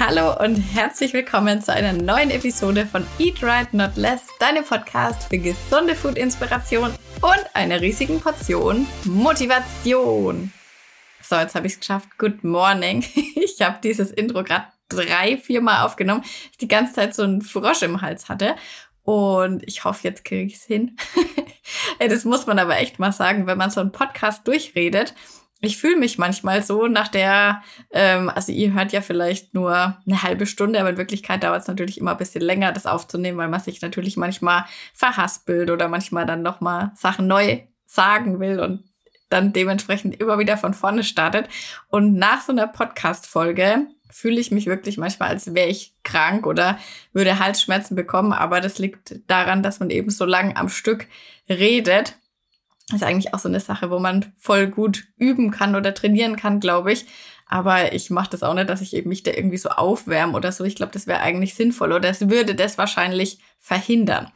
Hallo und herzlich willkommen zu einer neuen Episode von Eat Right Not Less, deinem Podcast für gesunde Food-Inspiration und einer riesigen Portion Motivation. So, jetzt habe ich es geschafft. Good morning. Ich habe dieses Intro gerade drei, vier Mal aufgenommen. Ich die ganze Zeit so einen Frosch im Hals hatte. Und ich hoffe, jetzt kriege ich es hin. das muss man aber echt mal sagen, wenn man so einen Podcast durchredet ich fühle mich manchmal so nach der, ähm, also ihr hört ja vielleicht nur eine halbe Stunde, aber in Wirklichkeit dauert es natürlich immer ein bisschen länger, das aufzunehmen, weil man sich natürlich manchmal verhaspelt oder manchmal dann nochmal Sachen neu sagen will und dann dementsprechend immer wieder von vorne startet. Und nach so einer Podcast-Folge fühle ich mich wirklich manchmal, als wäre ich krank oder würde Halsschmerzen bekommen. Aber das liegt daran, dass man eben so lang am Stück redet ist eigentlich auch so eine Sache, wo man voll gut üben kann oder trainieren kann, glaube ich. Aber ich mache das auch nicht, dass ich eben mich da irgendwie so aufwärme oder so. Ich glaube, das wäre eigentlich sinnvoll oder es würde das wahrscheinlich verhindern.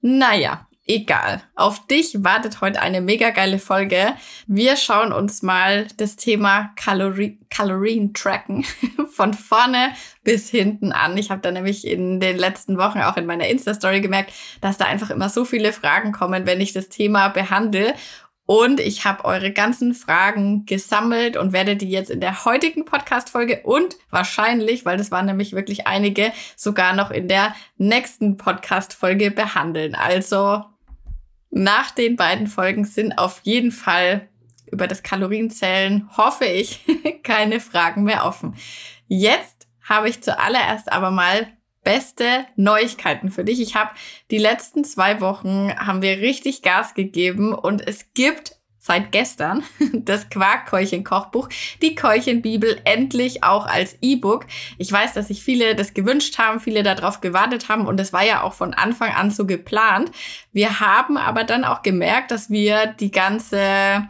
Naja, egal. Auf dich wartet heute eine mega geile Folge. Wir schauen uns mal das Thema Kalori Kalorien tracken von vorne bis hinten an. Ich habe da nämlich in den letzten Wochen auch in meiner Insta-Story gemerkt, dass da einfach immer so viele Fragen kommen, wenn ich das Thema behandle. Und ich habe eure ganzen Fragen gesammelt und werde die jetzt in der heutigen Podcast-Folge und wahrscheinlich, weil das waren nämlich wirklich einige, sogar noch in der nächsten Podcast-Folge behandeln. Also nach den beiden Folgen sind auf jeden Fall über das Kalorienzählen, hoffe ich, keine Fragen mehr offen. Jetzt habe ich zuallererst aber mal beste Neuigkeiten für dich. Ich habe die letzten zwei Wochen haben wir richtig Gas gegeben und es gibt seit gestern das Quarkkeulchen-Kochbuch, die Keulchenbibel, endlich auch als E-Book. Ich weiß, dass sich viele das gewünscht haben, viele darauf gewartet haben und es war ja auch von Anfang an so geplant. Wir haben aber dann auch gemerkt, dass wir die ganze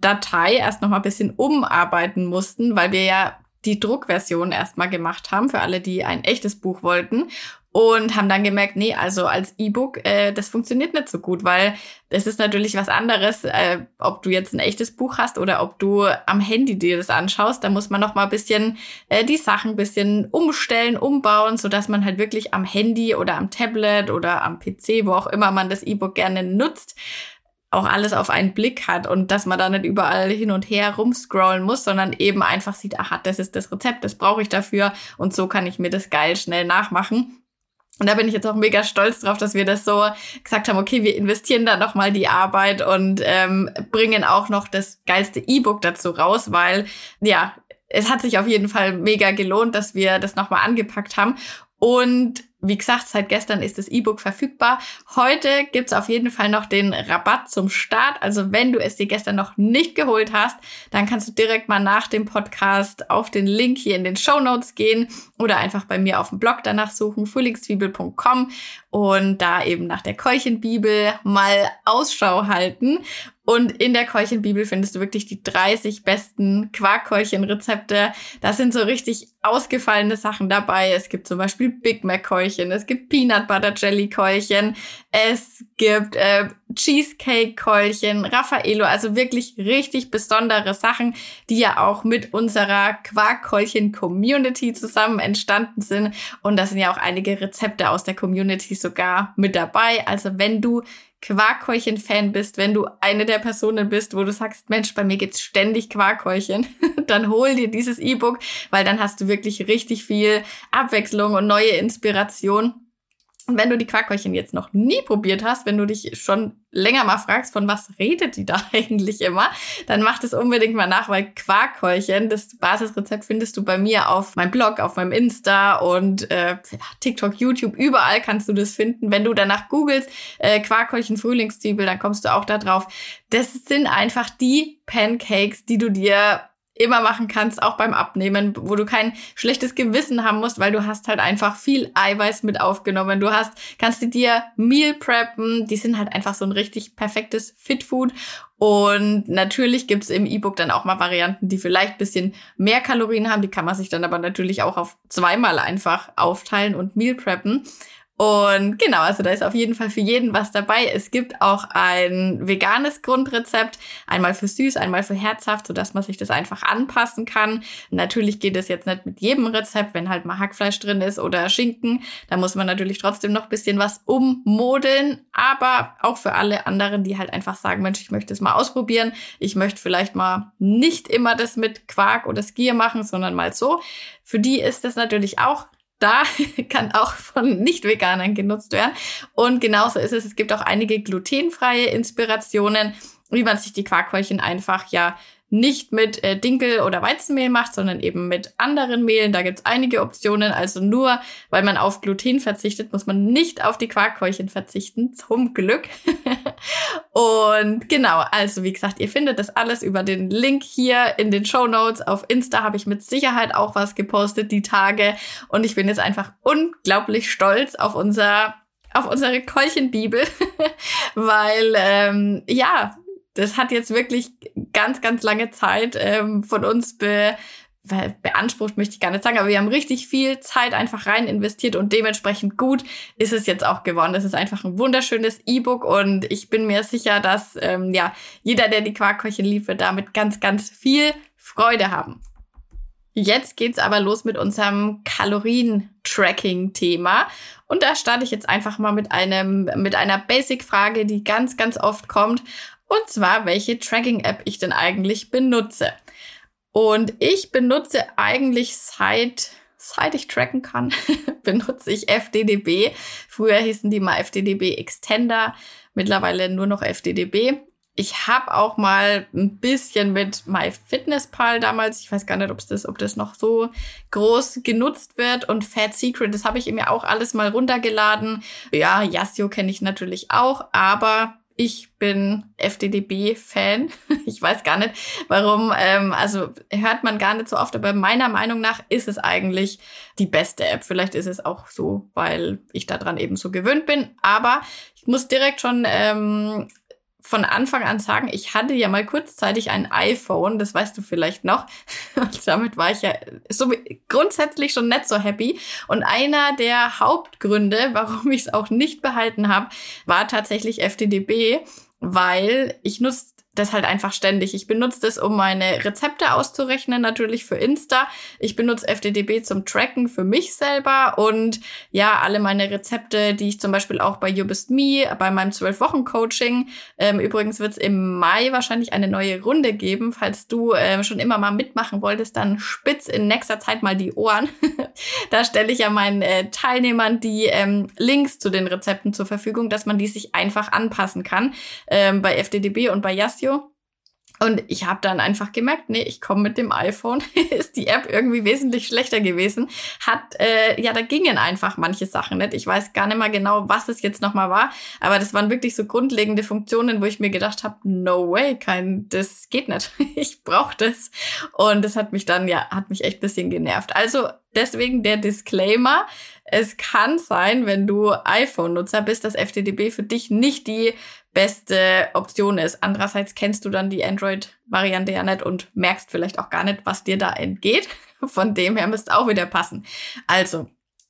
Datei erst noch mal ein bisschen umarbeiten mussten, weil wir ja die Druckversion erstmal gemacht haben für alle, die ein echtes Buch wollten und haben dann gemerkt, nee, also als E-Book, äh, das funktioniert nicht so gut, weil es ist natürlich was anderes, äh, ob du jetzt ein echtes Buch hast oder ob du am Handy dir das anschaust. Da muss man noch mal ein bisschen äh, die Sachen ein bisschen umstellen, umbauen, so dass man halt wirklich am Handy oder am Tablet oder am PC, wo auch immer man das E-Book gerne nutzt, auch alles auf einen Blick hat und dass man da nicht überall hin und her rumscrollen muss, sondern eben einfach sieht, aha, das ist das Rezept, das brauche ich dafür und so kann ich mir das geil schnell nachmachen. Und da bin ich jetzt auch mega stolz drauf, dass wir das so gesagt haben, okay, wir investieren da nochmal die Arbeit und ähm, bringen auch noch das geilste E-Book dazu raus, weil ja, es hat sich auf jeden Fall mega gelohnt, dass wir das nochmal angepackt haben. Und wie gesagt, seit gestern ist das E-Book verfügbar. Heute gibt's auf jeden Fall noch den Rabatt zum Start. Also wenn du es dir gestern noch nicht geholt hast, dann kannst du direkt mal nach dem Podcast auf den Link hier in den Show Notes gehen oder einfach bei mir auf dem Blog danach suchen, frühlingszwiebel.com und da eben nach der Keuchenbibel mal Ausschau halten. Und in der Keuchenbibel findest du wirklich die 30 besten Quarkkeulchen-Rezepte. Da sind so richtig ausgefallene Sachen dabei. Es gibt zum Beispiel Big Mac Keulchen, es gibt Peanut Butter Jelly Keulchen, es gibt äh, Cheesecake Keulchen, Raffaello, also wirklich richtig besondere Sachen, die ja auch mit unserer Quarkkeulchen Community zusammen entstanden sind. Und da sind ja auch einige Rezepte aus der Community sogar mit dabei. Also wenn du Quarkhäulchen-Fan bist, wenn du eine der Personen bist, wo du sagst, Mensch, bei mir gibt's ständig Quarkhäulchen, dann hol dir dieses E-Book, weil dann hast du wirklich richtig viel Abwechslung und neue Inspiration. Und wenn du die Quarkhäulchen jetzt noch nie probiert hast, wenn du dich schon länger mal fragst, von was redet die da eigentlich immer, dann mach das unbedingt mal nach, weil Quarkhäulchen, das Basisrezept findest du bei mir auf meinem Blog, auf meinem Insta und äh, TikTok, YouTube, überall kannst du das finden. Wenn du danach googelst, äh, Quarkhäulchen Frühlingszwiebel, dann kommst du auch da drauf. Das sind einfach die Pancakes, die du dir immer machen kannst, auch beim Abnehmen, wo du kein schlechtes Gewissen haben musst, weil du hast halt einfach viel Eiweiß mit aufgenommen. Du hast, kannst du dir Meal preppen, die sind halt einfach so ein richtig perfektes Fitfood. Und natürlich gibt's im E-Book dann auch mal Varianten, die vielleicht bisschen mehr Kalorien haben. Die kann man sich dann aber natürlich auch auf zweimal einfach aufteilen und Meal preppen. Und genau, also da ist auf jeden Fall für jeden was dabei. Es gibt auch ein veganes Grundrezept, einmal für süß, einmal für herzhaft, sodass man sich das einfach anpassen kann. Natürlich geht es jetzt nicht mit jedem Rezept, wenn halt mal Hackfleisch drin ist oder Schinken. Da muss man natürlich trotzdem noch bisschen was ummodeln. Aber auch für alle anderen, die halt einfach sagen, Mensch, ich möchte es mal ausprobieren. Ich möchte vielleicht mal nicht immer das mit Quark oder Skier machen, sondern mal so. Für die ist das natürlich auch da kann auch von Nicht-Veganern genutzt werden. Und genauso ist es. Es gibt auch einige glutenfreie Inspirationen, wie man sich die Quarkhäulchen einfach ja nicht mit äh, Dinkel oder Weizenmehl macht, sondern eben mit anderen Mehlen. Da gibt's einige Optionen. Also nur, weil man auf Gluten verzichtet, muss man nicht auf die Quarkhäulchen verzichten. Zum Glück. und genau, also wie gesagt, ihr findet das alles über den Link hier in den Show Notes. Auf Insta habe ich mit Sicherheit auch was gepostet die Tage. Und ich bin jetzt einfach unglaublich stolz auf unser auf unsere Keulchenbibel, weil ähm, ja, das hat jetzt wirklich ganz, ganz lange Zeit ähm, von uns be beansprucht, möchte ich gar nicht sagen, aber wir haben richtig viel Zeit einfach rein investiert und dementsprechend gut ist es jetzt auch geworden. Das ist einfach ein wunderschönes E-Book und ich bin mir sicher, dass ähm, ja jeder, der die Quarkköchin liefert, damit ganz, ganz viel Freude haben. Jetzt geht's aber los mit unserem Kalorien-Tracking-Thema. Und da starte ich jetzt einfach mal mit einem, mit einer Basic-Frage, die ganz, ganz oft kommt. Und zwar, welche Tracking-App ich denn eigentlich benutze. Und ich benutze eigentlich seit, seit ich tracken kann, benutze ich FDDB. Früher hießen die mal FDDB Extender, mittlerweile nur noch FDDB. Ich habe auch mal ein bisschen mit MyFitnessPal damals, ich weiß gar nicht, ob das, ob das noch so groß genutzt wird und Fat Secret, das habe ich mir auch alles mal runtergeladen. Ja, Yasio kenne ich natürlich auch, aber ich bin FDDB-Fan. Ich weiß gar nicht, warum. Ähm, also hört man gar nicht so oft, aber meiner Meinung nach ist es eigentlich die beste App. Vielleicht ist es auch so, weil ich daran eben so gewöhnt bin. Aber ich muss direkt schon ähm, von Anfang an sagen, ich hatte ja mal kurzzeitig ein iPhone, das weißt du vielleicht noch. Und damit war ich ja so grundsätzlich schon nicht so happy. Und einer der Hauptgründe, warum ich es auch nicht behalten habe, war tatsächlich FTDB, weil ich nutze das halt einfach ständig. Ich benutze das, um meine Rezepte auszurechnen, natürlich für Insta. Ich benutze FDDB zum Tracken für mich selber und ja, alle meine Rezepte, die ich zum Beispiel auch bei You Best Me, bei meinem 12-Wochen-Coaching. Ähm, übrigens wird es im Mai wahrscheinlich eine neue Runde geben. Falls du ähm, schon immer mal mitmachen wolltest, dann spitz in nächster Zeit mal die Ohren. da stelle ich ja meinen äh, Teilnehmern die ähm, Links zu den Rezepten zur Verfügung, dass man die sich einfach anpassen kann. Ähm, bei FDDB und bei Yas Casio. Und ich habe dann einfach gemerkt, nee, ich komme mit dem iPhone, ist die App irgendwie wesentlich schlechter gewesen. Hat, äh, ja, da gingen einfach manche Sachen nicht. Ich weiß gar nicht mal genau, was es jetzt nochmal war, aber das waren wirklich so grundlegende Funktionen, wo ich mir gedacht habe, no way, kein, das geht nicht. ich brauche das. Und das hat mich dann, ja, hat mich echt bisschen genervt. Also deswegen der Disclaimer. Es kann sein, wenn du iPhone-Nutzer bist, dass FTDB für dich nicht die beste Option ist. Andererseits kennst du dann die Android-Variante ja nicht und merkst vielleicht auch gar nicht, was dir da entgeht. Von dem her müsste auch wieder passen. Also,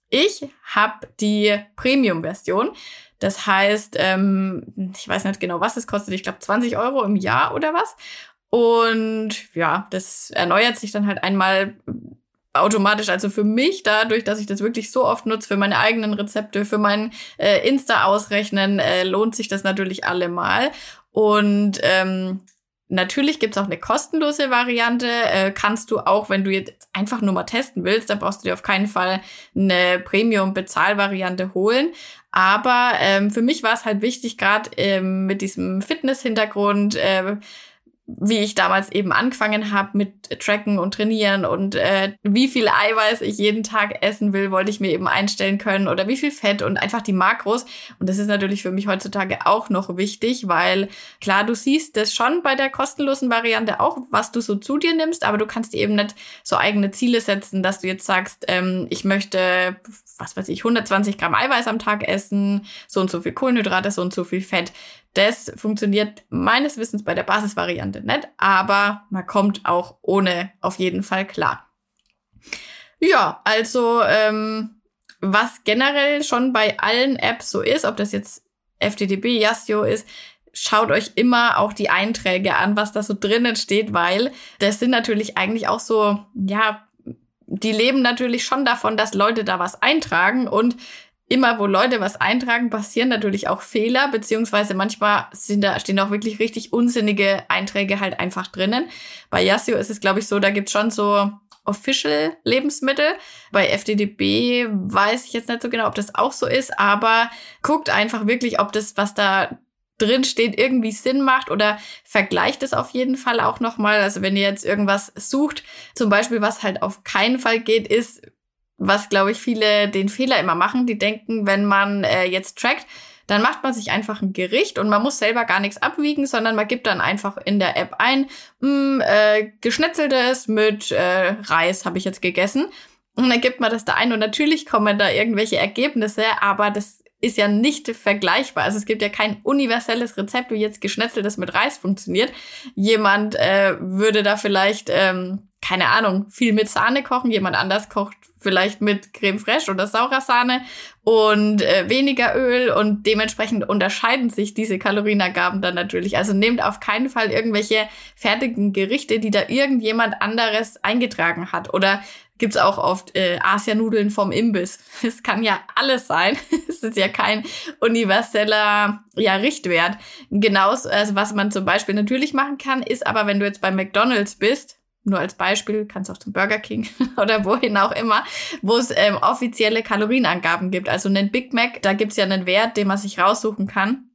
ich habe die Premium-Version. Das heißt, ähm, ich weiß nicht genau, was es kostet. Ich glaube 20 Euro im Jahr oder was. Und ja, das erneuert sich dann halt einmal automatisch, also für mich, dadurch, dass ich das wirklich so oft nutze, für meine eigenen Rezepte, für mein äh, Insta-Ausrechnen, äh, lohnt sich das natürlich allemal. Und ähm, Natürlich gibt's auch eine kostenlose Variante. Äh, kannst du auch, wenn du jetzt einfach nur mal testen willst, da brauchst du dir auf keinen Fall eine Premium-Bezahlvariante holen. Aber ähm, für mich war es halt wichtig, gerade ähm, mit diesem Fitness-Hintergrund, äh, wie ich damals eben angefangen habe mit Tracken und Trainieren und äh, wie viel Eiweiß ich jeden Tag essen will, wollte ich mir eben einstellen können oder wie viel Fett und einfach die Makros. Und das ist natürlich für mich heutzutage auch noch wichtig, weil klar, du siehst das schon bei der kostenlosen Variante auch, was du so zu dir nimmst, aber du kannst eben nicht so eigene Ziele setzen, dass du jetzt sagst, ähm, ich möchte, was weiß ich, 120 Gramm Eiweiß am Tag essen, so und so viel Kohlenhydrate, so und so viel Fett. Das funktioniert meines Wissens bei der Basisvariante nicht, aber man kommt auch ohne auf jeden Fall klar. Ja, also ähm, was generell schon bei allen Apps so ist, ob das jetzt FTDB, Yastio ist, schaut euch immer auch die Einträge an, was da so drinnen steht, weil das sind natürlich eigentlich auch so, ja, die leben natürlich schon davon, dass Leute da was eintragen und immer, wo Leute was eintragen, passieren natürlich auch Fehler, beziehungsweise manchmal sind da, stehen auch wirklich richtig unsinnige Einträge halt einfach drinnen. Bei Yasio ist es, glaube ich, so, da gibt's schon so Official Lebensmittel. Bei FDDB weiß ich jetzt nicht so genau, ob das auch so ist, aber guckt einfach wirklich, ob das, was da drin steht, irgendwie Sinn macht oder vergleicht es auf jeden Fall auch nochmal. Also wenn ihr jetzt irgendwas sucht, zum Beispiel, was halt auf keinen Fall geht, ist, was glaube ich viele den Fehler immer machen, die denken, wenn man äh, jetzt trackt, dann macht man sich einfach ein Gericht und man muss selber gar nichts abwiegen, sondern man gibt dann einfach in der App ein, mh, hm, äh, geschnetzeltes mit äh, Reis habe ich jetzt gegessen. Und dann gibt man das da ein und natürlich kommen da irgendwelche Ergebnisse, aber das ist ja nicht vergleichbar. Also es gibt ja kein universelles Rezept, wie jetzt geschnetzeltes mit Reis funktioniert. Jemand äh, würde da vielleicht, ähm, keine Ahnung, viel mit Sahne kochen, jemand anders kocht vielleicht mit Creme fraiche oder saurer Sahne und äh, weniger Öl und dementsprechend unterscheiden sich diese Kalorienangaben dann natürlich. Also nehmt auf keinen Fall irgendwelche fertigen Gerichte, die da irgendjemand anderes eingetragen hat oder gibt's auch oft äh, Asianudeln vom Imbiss. Es kann ja alles sein. es ist ja kein universeller ja, Richtwert. Genauso, also was man zum Beispiel natürlich machen kann, ist aber, wenn du jetzt bei McDonald's bist, nur als Beispiel, kannst auch zum Burger King oder wohin auch immer, wo es ähm, offizielle Kalorienangaben gibt. Also einen Big Mac, da gibt's ja einen Wert, den man sich raussuchen kann.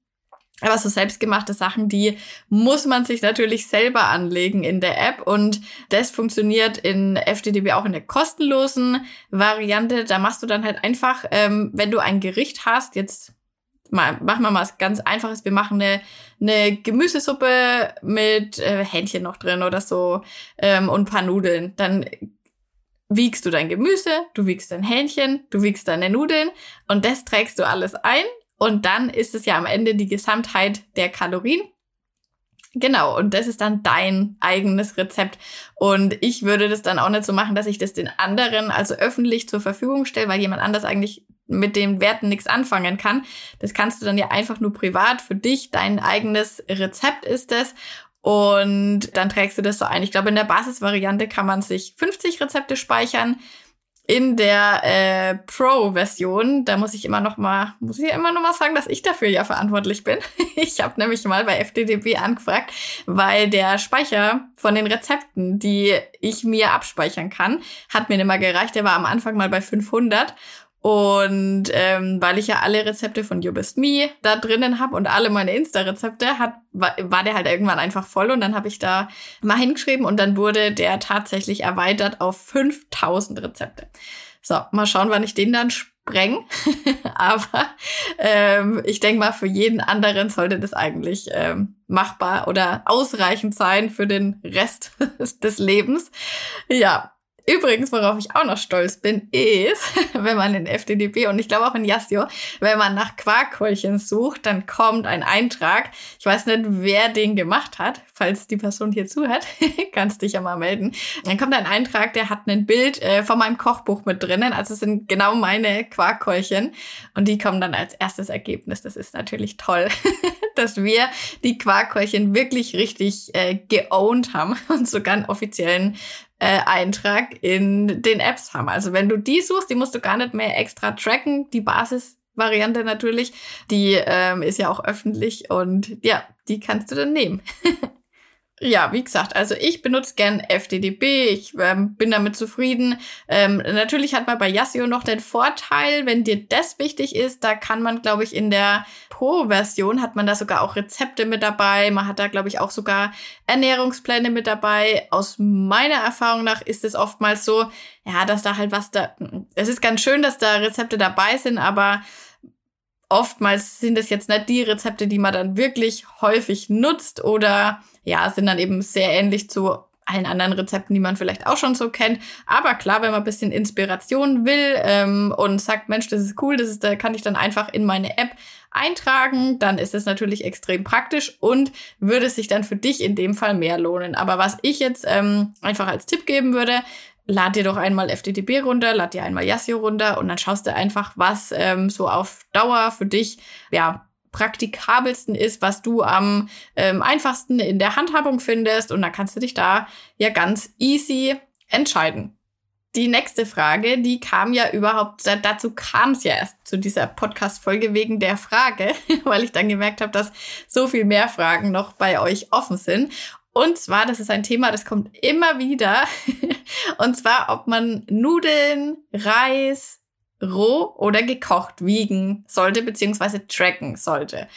Aber so selbstgemachte Sachen, die muss man sich natürlich selber anlegen in der App. Und das funktioniert in FDDB auch in der kostenlosen Variante. Da machst du dann halt einfach, ähm, wenn du ein Gericht hast, jetzt mal, machen wir mal was ganz Einfaches. Wir machen eine, eine Gemüsesuppe mit äh, Hähnchen noch drin oder so ähm, und ein paar Nudeln. Dann wiegst du dein Gemüse, du wiegst dein Hähnchen, du wiegst deine Nudeln und das trägst du alles ein und dann ist es ja am Ende die Gesamtheit der Kalorien. Genau, und das ist dann dein eigenes Rezept. Und ich würde das dann auch nicht so machen, dass ich das den anderen, also öffentlich zur Verfügung stelle, weil jemand anders eigentlich mit den Werten nichts anfangen kann. Das kannst du dann ja einfach nur privat für dich, dein eigenes Rezept ist es. Und dann trägst du das so ein. Ich glaube, in der Basisvariante kann man sich 50 Rezepte speichern in der äh, Pro-Version, da muss ich immer noch mal, muss ich immer noch mal sagen, dass ich dafür ja verantwortlich bin. ich habe nämlich mal bei FDDB angefragt, weil der Speicher von den Rezepten, die ich mir abspeichern kann, hat mir nicht mehr gereicht. Der war am Anfang mal bei 500 und ähm, weil ich ja alle Rezepte von You Best Me da drinnen habe und alle meine Insta-Rezepte, hat, war, der halt irgendwann einfach voll und dann habe ich da mal hingeschrieben und dann wurde der tatsächlich erweitert auf 5000 Rezepte. So, mal schauen, wann ich den dann spreng. Aber ähm, ich denke mal, für jeden anderen sollte das eigentlich ähm, machbar oder ausreichend sein für den Rest des Lebens. Ja, Übrigens, worauf ich auch noch stolz bin, ist, wenn man in FDDB und ich glaube auch in Yasio, wenn man nach Quarkkeulchen sucht, dann kommt ein Eintrag. Ich weiß nicht, wer den gemacht hat. Falls die Person hier zuhört, kannst dich ja mal melden. Dann kommt ein Eintrag, der hat ein Bild äh, von meinem Kochbuch mit drinnen. Also es sind genau meine Quarkkeulchen und die kommen dann als erstes Ergebnis. Das ist natürlich toll, dass wir die Quarkkeulchen wirklich richtig äh, geowned haben und sogar einen offiziellen äh, Eintrag in den Apps haben. Also wenn du die suchst, die musst du gar nicht mehr extra tracken. Die Basisvariante natürlich, die ähm, ist ja auch öffentlich und ja, die kannst du dann nehmen. Ja, wie gesagt, also ich benutze gern FDDB, ich ähm, bin damit zufrieden. Ähm, natürlich hat man bei Yasio noch den Vorteil, wenn dir das wichtig ist, da kann man, glaube ich, in der Pro-Version hat man da sogar auch Rezepte mit dabei. Man hat da, glaube ich, auch sogar Ernährungspläne mit dabei. Aus meiner Erfahrung nach ist es oftmals so, ja, dass da halt was da. Es ist ganz schön, dass da Rezepte dabei sind, aber oftmals sind es jetzt nicht die Rezepte, die man dann wirklich häufig nutzt oder ja, sind dann eben sehr ähnlich zu allen anderen Rezepten, die man vielleicht auch schon so kennt. Aber klar, wenn man ein bisschen Inspiration will ähm, und sagt, Mensch, das ist cool, das ist, da kann ich dann einfach in meine App eintragen, dann ist es natürlich extrem praktisch und würde sich dann für dich in dem Fall mehr lohnen. Aber was ich jetzt ähm, einfach als Tipp geben würde, lad dir doch einmal FTTB runter, lad dir einmal Yassio runter und dann schaust du einfach, was ähm, so auf Dauer für dich ja praktikabelsten ist, was du am ähm, einfachsten in der Handhabung findest und dann kannst du dich da ja ganz easy entscheiden. Die nächste Frage, die kam ja überhaupt, dazu kam es ja erst zu dieser Podcast-Folge wegen der Frage, weil ich dann gemerkt habe, dass so viel mehr Fragen noch bei euch offen sind. Und zwar, das ist ein Thema, das kommt immer wieder. Und zwar, ob man Nudeln, Reis, roh oder gekocht wiegen sollte, beziehungsweise tracken sollte.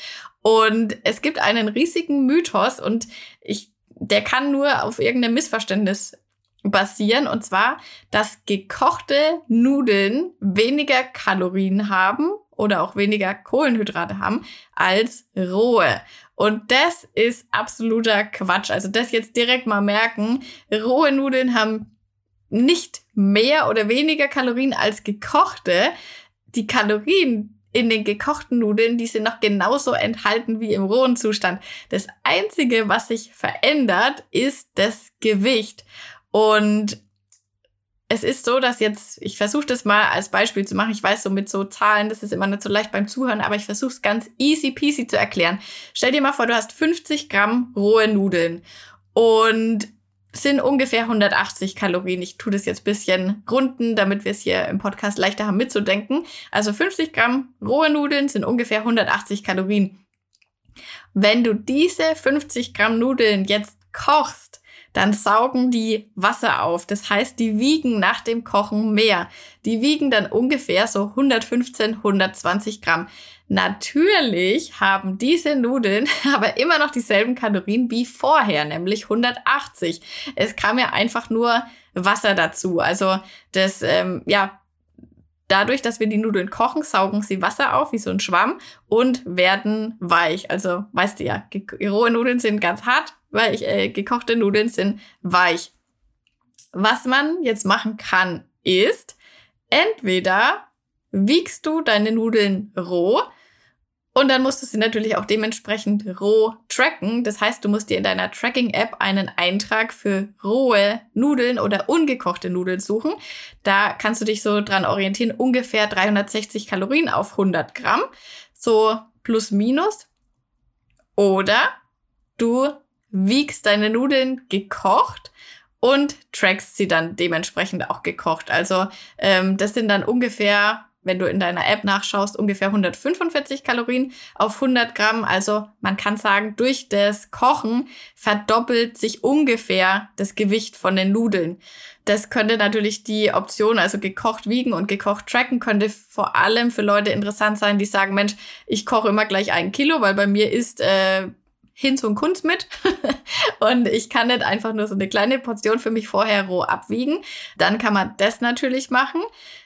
Und es gibt einen riesigen Mythos und ich, der kann nur auf irgendeinem Missverständnis basieren. Und zwar, dass gekochte Nudeln weniger Kalorien haben oder auch weniger Kohlenhydrate haben als rohe. Und das ist absoluter Quatsch. Also das jetzt direkt mal merken. Rohe Nudeln haben nicht mehr oder weniger Kalorien als gekochte. Die Kalorien in den gekochten Nudeln, die sind noch genauso enthalten wie im rohen Zustand. Das einzige, was sich verändert, ist das Gewicht. Und es ist so, dass jetzt, ich versuche das mal als Beispiel zu machen. Ich weiß, so mit so Zahlen, das ist immer nicht so leicht beim Zuhören, aber ich versuche es ganz easy peasy zu erklären. Stell dir mal vor, du hast 50 Gramm rohe Nudeln und sind ungefähr 180 Kalorien. Ich tue das jetzt bisschen runden, damit wir es hier im Podcast leichter haben mitzudenken. Also 50 Gramm rohe Nudeln sind ungefähr 180 Kalorien. Wenn du diese 50 Gramm Nudeln jetzt kochst, dann saugen die Wasser auf. Das heißt, die wiegen nach dem Kochen mehr. Die wiegen dann ungefähr so 115, 120 Gramm. Natürlich haben diese Nudeln aber immer noch dieselben Kalorien wie vorher, nämlich 180. Es kam ja einfach nur Wasser dazu. Also das, ähm, ja, dadurch, dass wir die Nudeln kochen, saugen sie Wasser auf wie so ein Schwamm und werden weich. Also weißt du ja, rohe Nudeln sind ganz hart, weich, äh, gekochte Nudeln sind weich. Was man jetzt machen kann, ist, entweder wiegst du deine Nudeln roh und dann musst du sie natürlich auch dementsprechend roh tracken. Das heißt, du musst dir in deiner Tracking-App einen Eintrag für rohe Nudeln oder ungekochte Nudeln suchen. Da kannst du dich so dran orientieren, ungefähr 360 Kalorien auf 100 Gramm, so plus minus. Oder du wiegst deine Nudeln gekocht und trackst sie dann dementsprechend auch gekocht. Also ähm, das sind dann ungefähr, wenn du in deiner App nachschaust, ungefähr 145 Kalorien auf 100 Gramm. Also man kann sagen, durch das Kochen verdoppelt sich ungefähr das Gewicht von den Nudeln. Das könnte natürlich die Option, also gekocht wiegen und gekocht tracken, könnte vor allem für Leute interessant sein, die sagen, Mensch, ich koche immer gleich ein Kilo, weil bei mir ist äh, hin zum Kunst mit. und ich kann nicht einfach nur so eine kleine Portion für mich vorher roh abwiegen. Dann kann man das natürlich machen.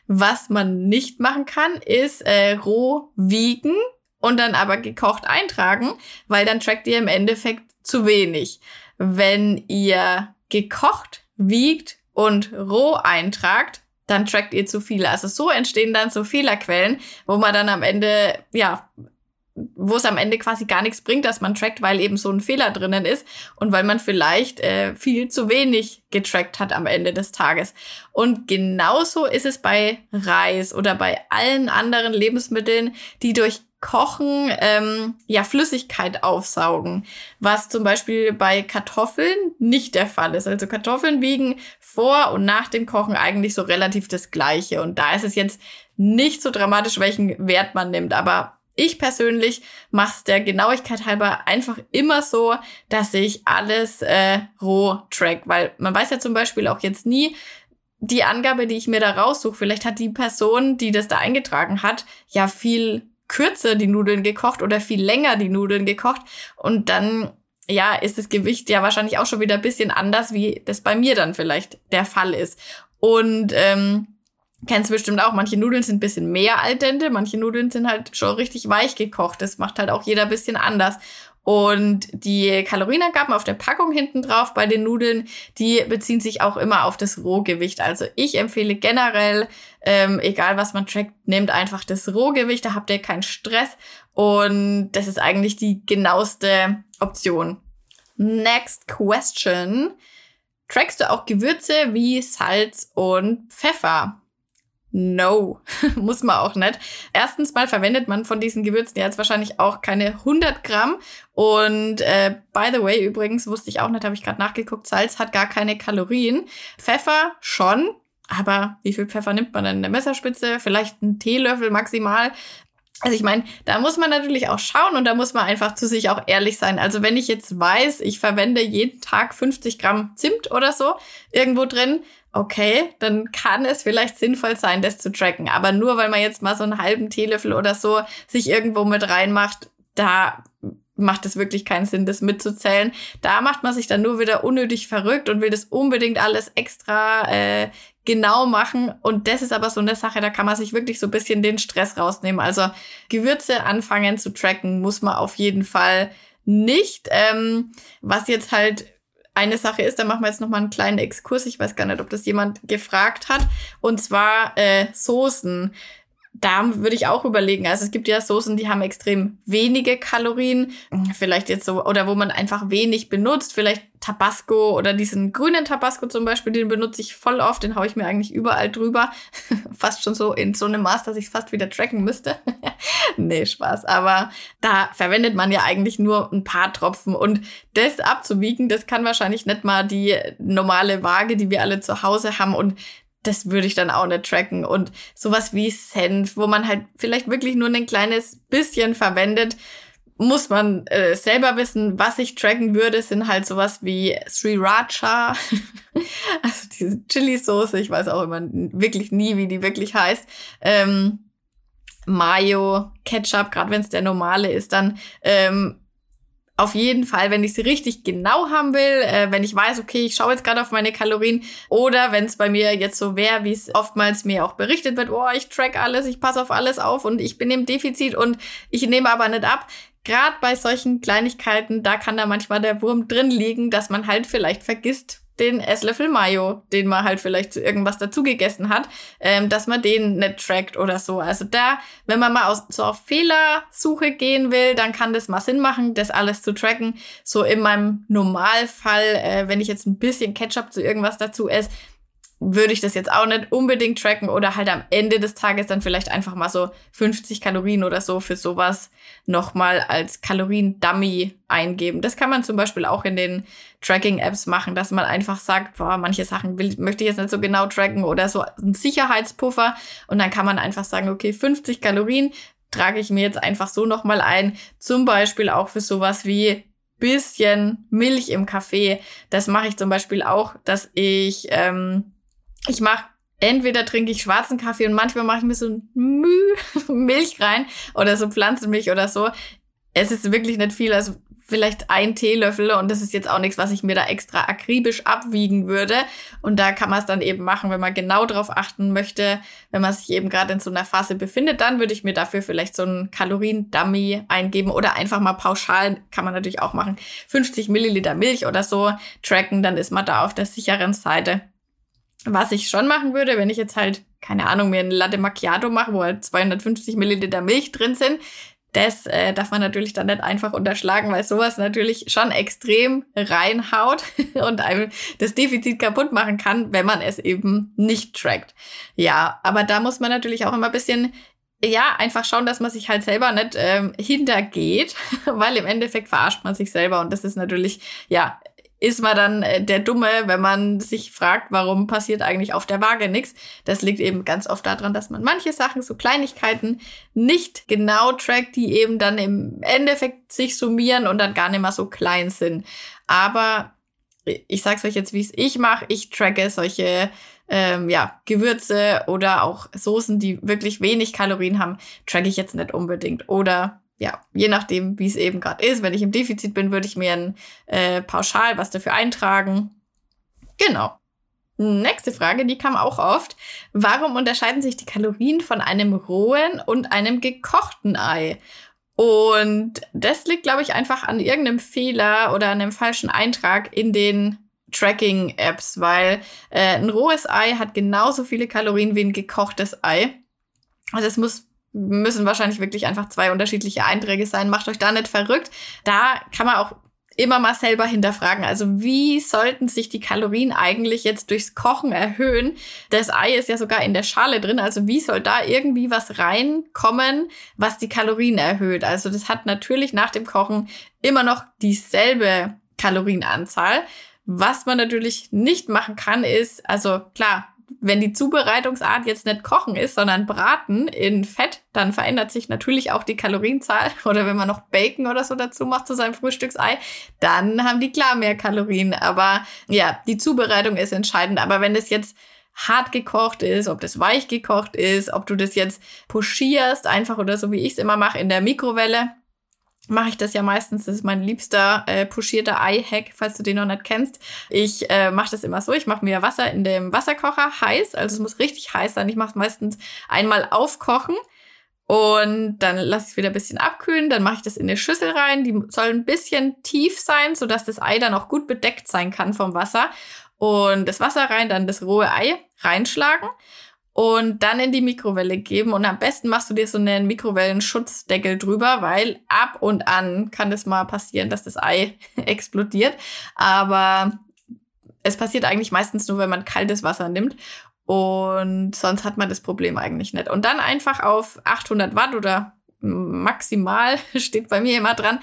Was man nicht machen kann, ist äh, roh wiegen und dann aber gekocht eintragen, weil dann trackt ihr im Endeffekt zu wenig. Wenn ihr gekocht wiegt und roh eintragt, dann trackt ihr zu viel. Also so entstehen dann so Fehlerquellen, wo man dann am Ende, ja, wo es am Ende quasi gar nichts bringt, dass man trackt, weil eben so ein Fehler drinnen ist und weil man vielleicht äh, viel zu wenig getrackt hat am Ende des Tages. Und genauso ist es bei Reis oder bei allen anderen Lebensmitteln, die durch Kochen ähm, ja Flüssigkeit aufsaugen, was zum Beispiel bei Kartoffeln nicht der Fall ist. Also Kartoffeln wiegen vor und nach dem Kochen eigentlich so relativ das Gleiche. Und da ist es jetzt nicht so dramatisch, welchen Wert man nimmt. Aber ich persönlich mache es der Genauigkeit halber einfach immer so, dass ich alles äh, roh track, weil man weiß ja zum Beispiel auch jetzt nie, die Angabe, die ich mir da raussuche, vielleicht hat die Person, die das da eingetragen hat, ja viel kürzer die Nudeln gekocht oder viel länger die Nudeln gekocht und dann ja, ist das Gewicht ja wahrscheinlich auch schon wieder ein bisschen anders, wie das bei mir dann vielleicht der Fall ist. Und ähm, Kennst du bestimmt auch, manche Nudeln sind ein bisschen mehr al dente, manche Nudeln sind halt schon richtig weich gekocht. Das macht halt auch jeder ein bisschen anders. Und die Kalorienangaben auf der Packung hinten drauf bei den Nudeln, die beziehen sich auch immer auf das Rohgewicht. Also ich empfehle generell, ähm, egal was man trackt, nehmt einfach das Rohgewicht, da habt ihr keinen Stress. Und das ist eigentlich die genaueste Option. Next question. Trackst du auch Gewürze wie Salz und Pfeffer? No, muss man auch nicht. Erstens mal verwendet man von diesen Gewürzen jetzt wahrscheinlich auch keine 100 Gramm. Und äh, by the way, übrigens wusste ich auch nicht, habe ich gerade nachgeguckt, Salz hat gar keine Kalorien. Pfeffer schon, aber wie viel Pfeffer nimmt man denn in der Messerspitze? Vielleicht einen Teelöffel maximal. Also ich meine, da muss man natürlich auch schauen und da muss man einfach zu sich auch ehrlich sein. Also wenn ich jetzt weiß, ich verwende jeden Tag 50 Gramm Zimt oder so irgendwo drin, okay, dann kann es vielleicht sinnvoll sein, das zu tracken. Aber nur weil man jetzt mal so einen halben Teelöffel oder so sich irgendwo mit reinmacht, da macht es wirklich keinen Sinn, das mitzuzählen. Da macht man sich dann nur wieder unnötig verrückt und will das unbedingt alles extra äh, genau machen. Und das ist aber so eine Sache, da kann man sich wirklich so ein bisschen den Stress rausnehmen. Also Gewürze anfangen zu tracken muss man auf jeden Fall nicht. Ähm, was jetzt halt eine Sache ist, da machen wir jetzt noch mal einen kleinen Exkurs. Ich weiß gar nicht, ob das jemand gefragt hat. Und zwar äh, Soßen da würde ich auch überlegen. Also es gibt ja Soßen, die haben extrem wenige Kalorien. Vielleicht jetzt so, oder wo man einfach wenig benutzt. Vielleicht Tabasco oder diesen grünen Tabasco zum Beispiel, den benutze ich voll oft. Den haue ich mir eigentlich überall drüber. fast schon so in so einem Maß, dass ich fast wieder tracken müsste. nee, Spaß. Aber da verwendet man ja eigentlich nur ein paar Tropfen. Und das abzuwiegen, das kann wahrscheinlich nicht mal die normale Waage, die wir alle zu Hause haben. Und das würde ich dann auch nicht tracken. Und sowas wie Senf, wo man halt vielleicht wirklich nur ein kleines bisschen verwendet, muss man äh, selber wissen. Was ich tracken würde, sind halt sowas wie Sriracha, also diese Chili-Soße. Ich weiß auch immer wirklich nie, wie die wirklich heißt. Ähm, Mayo, Ketchup, gerade wenn es der normale ist, dann ähm, auf jeden Fall, wenn ich sie richtig genau haben will, äh, wenn ich weiß, okay, ich schaue jetzt gerade auf meine Kalorien oder wenn es bei mir jetzt so wäre, wie es oftmals mir auch berichtet wird, oh, ich track alles, ich passe auf alles auf und ich bin im Defizit und ich nehme aber nicht ab. Gerade bei solchen Kleinigkeiten, da kann da manchmal der Wurm drin liegen, dass man halt vielleicht vergisst, den Esslöffel Mayo, den man halt vielleicht zu irgendwas dazu gegessen hat, ähm, dass man den nicht trackt oder so. Also da, wenn man mal aus, so auf Fehlersuche gehen will, dann kann das mal Sinn machen, das alles zu tracken. So in meinem Normalfall, äh, wenn ich jetzt ein bisschen Ketchup zu irgendwas dazu esse, würde ich das jetzt auch nicht unbedingt tracken oder halt am Ende des Tages dann vielleicht einfach mal so 50 Kalorien oder so für sowas nochmal als Kalorien-Dummy eingeben. Das kann man zum Beispiel auch in den Tracking-Apps machen, dass man einfach sagt, boah, manche Sachen will, möchte ich jetzt nicht so genau tracken oder so ein Sicherheitspuffer und dann kann man einfach sagen, okay, 50 Kalorien trage ich mir jetzt einfach so nochmal ein, zum Beispiel auch für sowas wie bisschen Milch im Kaffee. Das mache ich zum Beispiel auch, dass ich ähm, ich mache entweder trinke ich schwarzen Kaffee und manchmal mache ich mir so ein Müh Milch rein oder so Pflanzenmilch oder so. Es ist wirklich nicht viel, also vielleicht ein Teelöffel und das ist jetzt auch nichts, was ich mir da extra akribisch abwiegen würde. Und da kann man es dann eben machen, wenn man genau darauf achten möchte, wenn man sich eben gerade in so einer Phase befindet, dann würde ich mir dafür vielleicht so einen Kalorien-Dummy eingeben oder einfach mal pauschal, kann man natürlich auch machen, 50 Milliliter Milch oder so tracken, dann ist man da auf der sicheren Seite. Was ich schon machen würde, wenn ich jetzt halt, keine Ahnung, mir ein Latte Macchiato mache, wo halt 250 Milliliter Milch drin sind, das äh, darf man natürlich dann nicht einfach unterschlagen, weil sowas natürlich schon extrem reinhaut und einem das Defizit kaputt machen kann, wenn man es eben nicht trackt. Ja, aber da muss man natürlich auch immer ein bisschen ja, einfach schauen, dass man sich halt selber nicht ähm, hintergeht, weil im Endeffekt verarscht man sich selber und das ist natürlich, ja, ist man dann äh, der Dumme, wenn man sich fragt, warum passiert eigentlich auf der Waage nichts. Das liegt eben ganz oft daran, dass man manche Sachen, so Kleinigkeiten, nicht genau trackt, die eben dann im Endeffekt sich summieren und dann gar nicht mehr so klein sind. Aber ich sag's euch jetzt, wie es ich mache. Ich tracke solche ähm, ja, Gewürze oder auch Soßen, die wirklich wenig Kalorien haben, tracke ich jetzt nicht unbedingt. Oder ja, je nachdem, wie es eben gerade ist. Wenn ich im Defizit bin, würde ich mir ein äh, Pauschal was dafür eintragen. Genau. Nächste Frage, die kam auch oft. Warum unterscheiden sich die Kalorien von einem rohen und einem gekochten Ei? Und das liegt, glaube ich, einfach an irgendeinem Fehler oder einem falschen Eintrag in den Tracking-Apps, weil äh, ein rohes Ei hat genauso viele Kalorien wie ein gekochtes Ei. Also es muss müssen wahrscheinlich wirklich einfach zwei unterschiedliche Einträge sein. Macht euch da nicht verrückt. Da kann man auch immer mal selber hinterfragen. Also wie sollten sich die Kalorien eigentlich jetzt durchs Kochen erhöhen? Das Ei ist ja sogar in der Schale drin. Also wie soll da irgendwie was reinkommen, was die Kalorien erhöht? Also das hat natürlich nach dem Kochen immer noch dieselbe Kalorienanzahl. Was man natürlich nicht machen kann, ist, also klar, wenn die Zubereitungsart jetzt nicht kochen ist, sondern braten in Fett, dann verändert sich natürlich auch die Kalorienzahl. Oder wenn man noch Bacon oder so dazu macht zu seinem Frühstücksei, dann haben die klar mehr Kalorien. Aber ja, die Zubereitung ist entscheidend. Aber wenn das jetzt hart gekocht ist, ob das weich gekocht ist, ob du das jetzt pochierst, einfach oder so wie ich es immer mache in der Mikrowelle, mache ich das ja meistens. Das ist mein liebster äh, puschierter Ei-Hack, falls du den noch nicht kennst. Ich äh, mache das immer so. Ich mache mir Wasser in dem Wasserkocher heiß. Also es muss richtig heiß sein. Ich mache meistens einmal aufkochen. Und dann lasse ich es wieder ein bisschen abkühlen. Dann mache ich das in eine Schüssel rein. Die soll ein bisschen tief sein, sodass das Ei dann auch gut bedeckt sein kann vom Wasser. Und das Wasser rein, dann das rohe Ei reinschlagen und dann in die Mikrowelle geben. Und am besten machst du dir so einen Mikrowellenschutzdeckel drüber, weil ab und an kann es mal passieren, dass das Ei explodiert. Aber es passiert eigentlich meistens nur, wenn man kaltes Wasser nimmt. Und sonst hat man das Problem eigentlich nicht. Und dann einfach auf 800 Watt oder maximal steht bei mir immer dran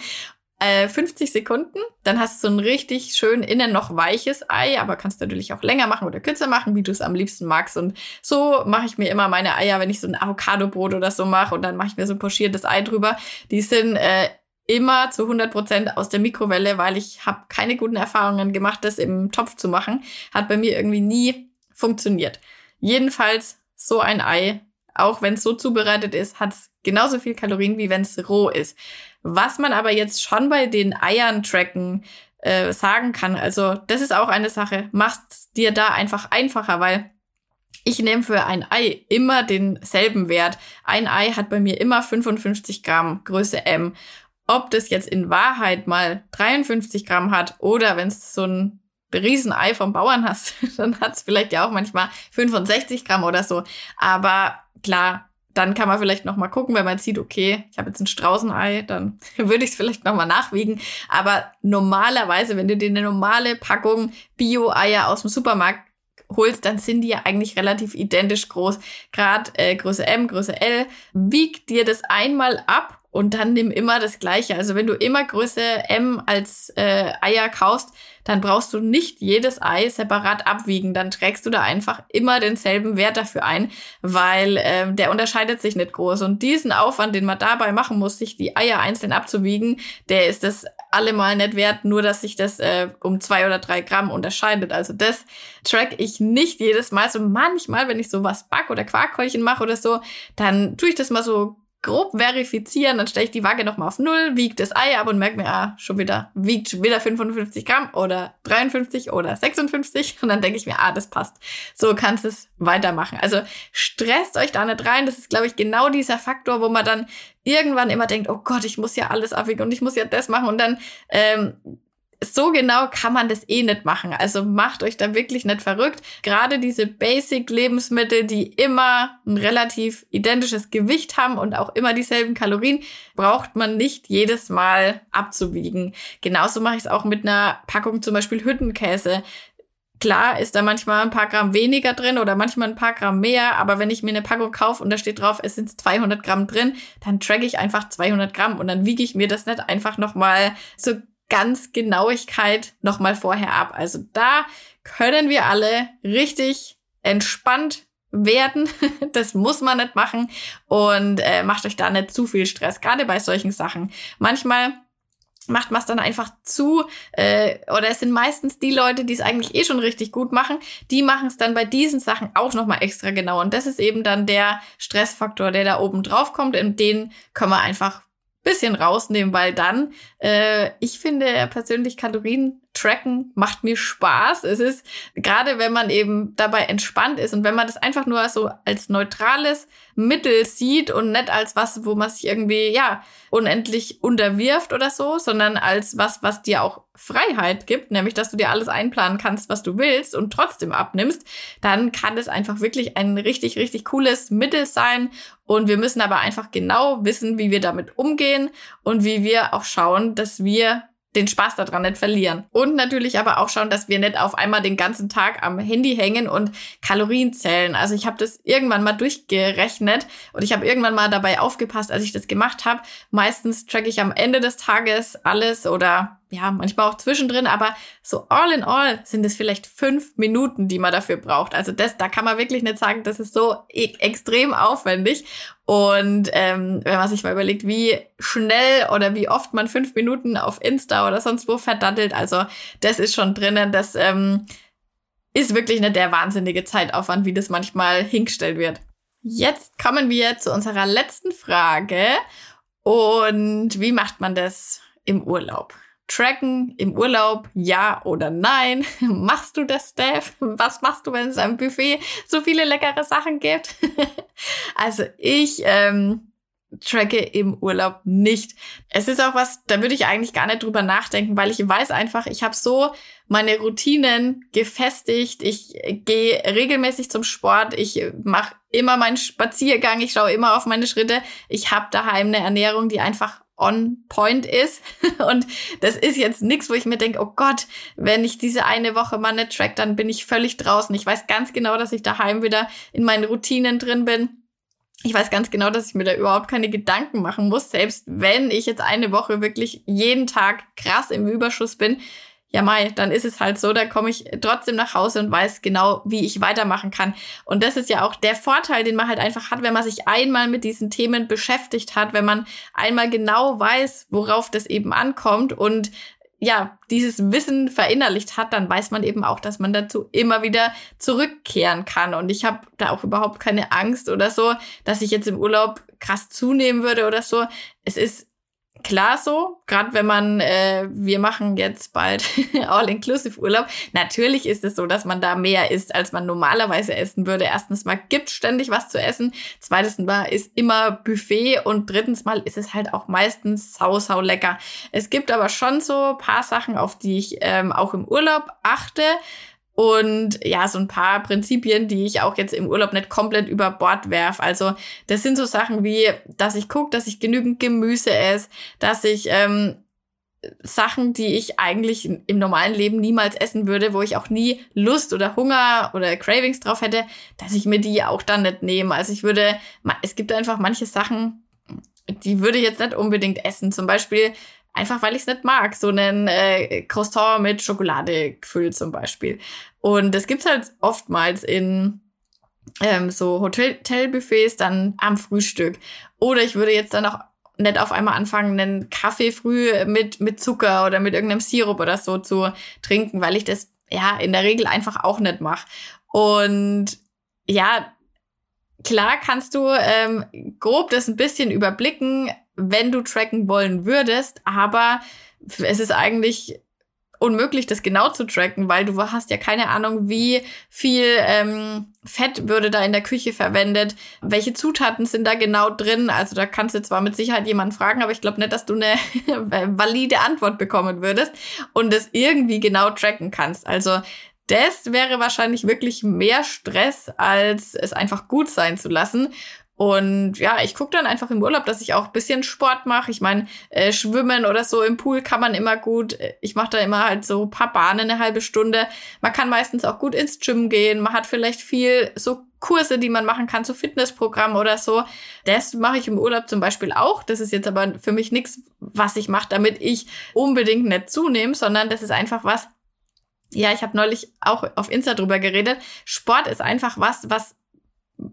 50 äh, Sekunden. Dann hast du ein richtig schön innen noch weiches Ei, aber kannst natürlich auch länger machen oder kürzer machen, wie du es am liebsten magst. Und so mache ich mir immer meine Eier, wenn ich so ein Avocado-Brot oder so mache und dann mache ich mir so ein pochiertes Ei drüber. Die sind äh, immer zu 100 Prozent aus der Mikrowelle, weil ich habe keine guten Erfahrungen gemacht, das im Topf zu machen. Hat bei mir irgendwie nie funktioniert. Jedenfalls so ein Ei, auch wenn es so zubereitet ist, hat es genauso viel Kalorien, wie wenn es roh ist. Was man aber jetzt schon bei den Eiern tracken äh, sagen kann, also das ist auch eine Sache, macht dir da einfach einfacher, weil ich nehme für ein Ei immer denselben Wert. Ein Ei hat bei mir immer 55 Gramm Größe M. Ob das jetzt in Wahrheit mal 53 Gramm hat oder wenn es so ein Riesenei vom Bauern hast, dann hat es vielleicht ja auch manchmal 65 Gramm oder so. Aber klar, dann kann man vielleicht noch mal gucken, wenn man sieht, okay, ich habe jetzt ein Straußenei, dann würde ich es vielleicht noch mal nachwiegen. Aber normalerweise, wenn du dir eine normale Packung Bio-Eier aus dem Supermarkt holst, dann sind die ja eigentlich relativ identisch groß. Gerade äh, Größe M, Größe L. Wieg dir das einmal ab und dann nimm immer das Gleiche. Also wenn du immer Größe M als äh, Eier kaufst, dann brauchst du nicht jedes Ei separat abwiegen. Dann trägst du da einfach immer denselben Wert dafür ein, weil äh, der unterscheidet sich nicht groß. Und diesen Aufwand, den man dabei machen muss, sich die Eier einzeln abzuwiegen, der ist das allemal nicht wert, nur dass sich das äh, um zwei oder drei Gramm unterscheidet. Also das track ich nicht jedes Mal. So manchmal, wenn ich so was back oder Quarkkeulchen mache oder so, dann tue ich das mal so grob verifizieren, dann stelle ich die Waage nochmal auf Null, wiege das Ei ab und merke mir, ah, schon wieder, wiegt schon wieder 55 Gramm oder 53 oder 56 und dann denke ich mir, ah, das passt. So kannst es weitermachen. Also stresst euch da nicht rein. Das ist, glaube ich, genau dieser Faktor, wo man dann irgendwann immer denkt, oh Gott, ich muss ja alles abwiegen und ich muss ja das machen und dann ähm, so genau kann man das eh nicht machen. Also macht euch da wirklich nicht verrückt. Gerade diese Basic-Lebensmittel, die immer ein relativ identisches Gewicht haben und auch immer dieselben Kalorien, braucht man nicht jedes Mal abzuwiegen. Genauso mache ich es auch mit einer Packung zum Beispiel Hüttenkäse. Klar ist da manchmal ein paar Gramm weniger drin oder manchmal ein paar Gramm mehr, aber wenn ich mir eine Packung kaufe und da steht drauf, es sind 200 Gramm drin, dann tracke ich einfach 200 Gramm und dann wiege ich mir das nicht einfach nochmal so ganz Genauigkeit nochmal vorher ab. Also da können wir alle richtig entspannt werden. Das muss man nicht machen und äh, macht euch da nicht zu viel Stress, gerade bei solchen Sachen. Manchmal macht man es dann einfach zu äh, oder es sind meistens die Leute, die es eigentlich eh schon richtig gut machen, die machen es dann bei diesen Sachen auch nochmal extra genau und das ist eben dann der Stressfaktor, der da oben drauf kommt und den können wir einfach bisschen rausnehmen, weil dann, äh, ich finde persönlich Kalorien tracken macht mir Spaß. Es ist, gerade wenn man eben dabei entspannt ist und wenn man das einfach nur so als neutrales Mittel sieht und nicht als was, wo man sich irgendwie, ja, unendlich unterwirft oder so, sondern als was, was dir auch Freiheit gibt, nämlich, dass du dir alles einplanen kannst, was du willst und trotzdem abnimmst, dann kann es einfach wirklich ein richtig, richtig cooles Mittel sein. Und wir müssen aber einfach genau wissen, wie wir damit umgehen und wie wir auch schauen, dass wir den Spaß daran nicht verlieren. Und natürlich aber auch schauen, dass wir nicht auf einmal den ganzen Tag am Handy hängen und Kalorien zählen. Also ich habe das irgendwann mal durchgerechnet und ich habe irgendwann mal dabei aufgepasst, als ich das gemacht habe. Meistens tracke ich am Ende des Tages alles oder ja, manchmal auch zwischendrin, aber so all in all sind es vielleicht fünf Minuten, die man dafür braucht. Also das, da kann man wirklich nicht sagen, das ist so e extrem aufwendig. Und ähm, wenn man sich mal überlegt, wie schnell oder wie oft man fünf Minuten auf Insta oder sonst wo verdattelt, also das ist schon drinnen, das ähm, ist wirklich nicht der wahnsinnige Zeitaufwand, wie das manchmal hingestellt wird. Jetzt kommen wir zu unserer letzten Frage. Und wie macht man das im Urlaub? Tracken im Urlaub, ja oder nein? Machst du das, Steph? Was machst du, wenn es am Buffet so viele leckere Sachen gibt? also ich ähm, tracke im Urlaub nicht. Es ist auch was, da würde ich eigentlich gar nicht drüber nachdenken, weil ich weiß einfach, ich habe so meine Routinen gefestigt. Ich gehe regelmäßig zum Sport. Ich mache immer meinen Spaziergang. Ich schaue immer auf meine Schritte. Ich habe daheim eine Ernährung, die einfach on point ist. Und das ist jetzt nichts, wo ich mir denke, oh Gott, wenn ich diese eine Woche mal nicht track, dann bin ich völlig draußen. Ich weiß ganz genau, dass ich daheim wieder in meinen Routinen drin bin. Ich weiß ganz genau, dass ich mir da überhaupt keine Gedanken machen muss, selbst wenn ich jetzt eine Woche wirklich jeden Tag krass im Überschuss bin ja mai, dann ist es halt so, da komme ich trotzdem nach Hause und weiß genau, wie ich weitermachen kann. Und das ist ja auch der Vorteil, den man halt einfach hat, wenn man sich einmal mit diesen Themen beschäftigt hat, wenn man einmal genau weiß, worauf das eben ankommt und ja, dieses Wissen verinnerlicht hat, dann weiß man eben auch, dass man dazu immer wieder zurückkehren kann. Und ich habe da auch überhaupt keine Angst oder so, dass ich jetzt im Urlaub krass zunehmen würde oder so. Es ist klar so, gerade wenn man, äh, wir machen jetzt bald All-Inclusive-Urlaub. Natürlich ist es so, dass man da mehr isst, als man normalerweise essen würde. Erstens mal gibt ständig was zu essen. Zweitens mal ist immer Buffet und drittens mal ist es halt auch meistens sau, sau lecker. Es gibt aber schon so paar Sachen, auf die ich ähm, auch im Urlaub achte. Und ja, so ein paar Prinzipien, die ich auch jetzt im Urlaub nicht komplett über Bord werf. Also das sind so Sachen wie, dass ich gucke, dass ich genügend Gemüse esse, dass ich ähm, Sachen, die ich eigentlich im normalen Leben niemals essen würde, wo ich auch nie Lust oder Hunger oder Cravings drauf hätte, dass ich mir die auch dann nicht nehme. Also ich würde, es gibt einfach manche Sachen, die würde ich jetzt nicht unbedingt essen. Zum Beispiel Einfach weil ich es nicht mag. So einen äh, Croissant mit Schokolade gefüllt zum Beispiel. Und das gibt's halt oftmals in ähm, so Hotelbuffets dann am Frühstück. Oder ich würde jetzt dann auch nicht auf einmal anfangen, einen Kaffee früh mit, mit Zucker oder mit irgendeinem Sirup oder so zu trinken, weil ich das ja in der Regel einfach auch nicht mache. Und ja, klar kannst du ähm, grob das ein bisschen überblicken, wenn du tracken wollen würdest, aber es ist eigentlich unmöglich, das genau zu tracken, weil du hast ja keine Ahnung, wie viel ähm, Fett würde da in der Küche verwendet, welche Zutaten sind da genau drin. Also da kannst du zwar mit Sicherheit jemanden fragen, aber ich glaube nicht, dass du eine valide Antwort bekommen würdest und es irgendwie genau tracken kannst. Also das wäre wahrscheinlich wirklich mehr Stress, als es einfach gut sein zu lassen. Und ja, ich gucke dann einfach im Urlaub, dass ich auch bisschen Sport mache. Ich meine, äh, Schwimmen oder so im Pool kann man immer gut. Ich mache da immer halt so paar Bahnen eine halbe Stunde. Man kann meistens auch gut ins Gym gehen. Man hat vielleicht viel so Kurse, die man machen kann, so Fitnessprogramm oder so. Das mache ich im Urlaub zum Beispiel auch. Das ist jetzt aber für mich nichts, was ich mache, damit ich unbedingt nicht zunehme, sondern das ist einfach was, ja, ich habe neulich auch auf Insta drüber geredet. Sport ist einfach was, was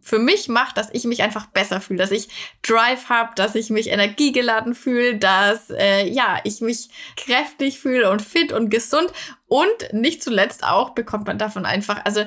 für mich macht, dass ich mich einfach besser fühle, dass ich Drive habe, dass ich mich energiegeladen fühle, dass äh, ja ich mich kräftig fühle und fit und gesund. Und nicht zuletzt auch bekommt man davon einfach, also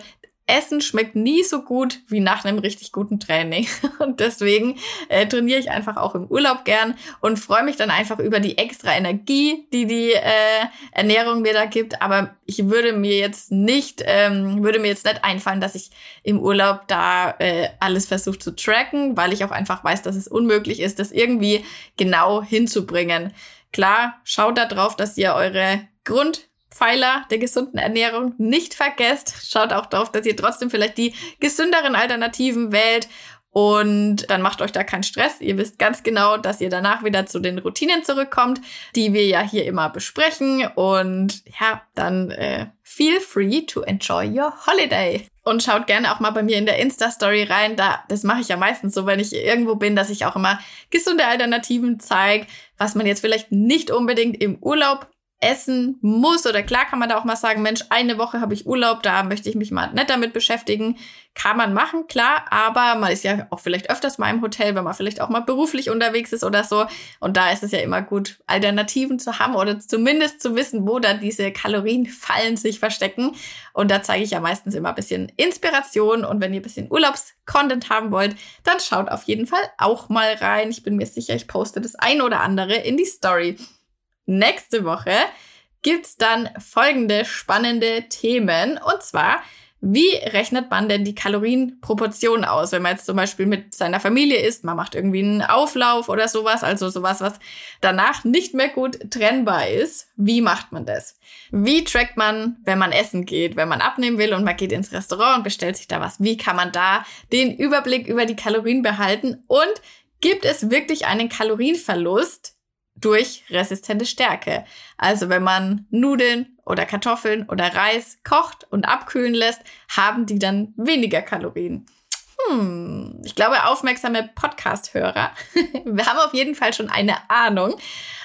Essen schmeckt nie so gut wie nach einem richtig guten Training. Und deswegen äh, trainiere ich einfach auch im Urlaub gern und freue mich dann einfach über die extra Energie, die die äh, Ernährung mir da gibt. Aber ich würde mir jetzt nicht, ähm, würde mir jetzt nicht einfallen, dass ich im Urlaub da äh, alles versuche zu tracken, weil ich auch einfach weiß, dass es unmöglich ist, das irgendwie genau hinzubringen. Klar, schaut da drauf, dass ihr eure Grund Pfeiler der gesunden Ernährung nicht vergesst. Schaut auch darauf, dass ihr trotzdem vielleicht die gesünderen Alternativen wählt. Und dann macht euch da keinen Stress. Ihr wisst ganz genau, dass ihr danach wieder zu den Routinen zurückkommt, die wir ja hier immer besprechen. Und ja, dann äh, feel free to enjoy your holiday. Und schaut gerne auch mal bei mir in der Insta-Story rein. Da, das mache ich ja meistens so, wenn ich irgendwo bin, dass ich auch immer gesunde Alternativen zeige, was man jetzt vielleicht nicht unbedingt im Urlaub essen muss. Oder klar kann man da auch mal sagen, Mensch, eine Woche habe ich Urlaub, da möchte ich mich mal nicht damit beschäftigen. Kann man machen, klar, aber man ist ja auch vielleicht öfters mal im Hotel, wenn man vielleicht auch mal beruflich unterwegs ist oder so. Und da ist es ja immer gut, Alternativen zu haben oder zumindest zu wissen, wo da diese Kalorienfallen sich verstecken. Und da zeige ich ja meistens immer ein bisschen Inspiration. Und wenn ihr ein bisschen Urlaubscontent haben wollt, dann schaut auf jeden Fall auch mal rein. Ich bin mir sicher, ich poste das ein oder andere in die Story nächste Woche gibt's dann folgende spannende Themen. Und zwar, wie rechnet man denn die Kalorienproportion aus, wenn man jetzt zum Beispiel mit seiner Familie isst, man macht irgendwie einen Auflauf oder sowas, also sowas, was danach nicht mehr gut trennbar ist. Wie macht man das? Wie trackt man, wenn man essen geht, wenn man abnehmen will und man geht ins Restaurant und bestellt sich da was? Wie kann man da den Überblick über die Kalorien behalten? Und gibt es wirklich einen Kalorienverlust durch resistente Stärke. Also wenn man Nudeln oder Kartoffeln oder Reis kocht und abkühlen lässt, haben die dann weniger Kalorien. Hm, ich glaube, aufmerksame Podcast-Hörer, wir haben auf jeden Fall schon eine Ahnung.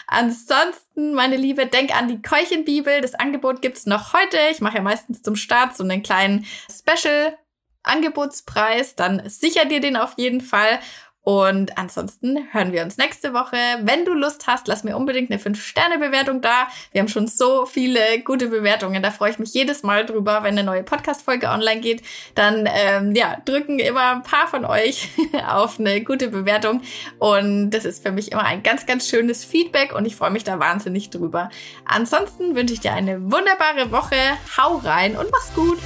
Ansonsten, meine Liebe, denk an die Keuchenbibel. Das Angebot gibt's noch heute. Ich mache ja meistens zum Start so einen kleinen Special Angebotspreis, dann sicher dir den auf jeden Fall. Und ansonsten hören wir uns nächste Woche. Wenn du Lust hast, lass mir unbedingt eine 5-Sterne-Bewertung da. Wir haben schon so viele gute Bewertungen. Da freue ich mich jedes Mal drüber, wenn eine neue Podcast-Folge online geht. Dann ähm, ja, drücken immer ein paar von euch auf eine gute Bewertung. Und das ist für mich immer ein ganz, ganz schönes Feedback und ich freue mich da wahnsinnig drüber. Ansonsten wünsche ich dir eine wunderbare Woche. Hau rein und mach's gut.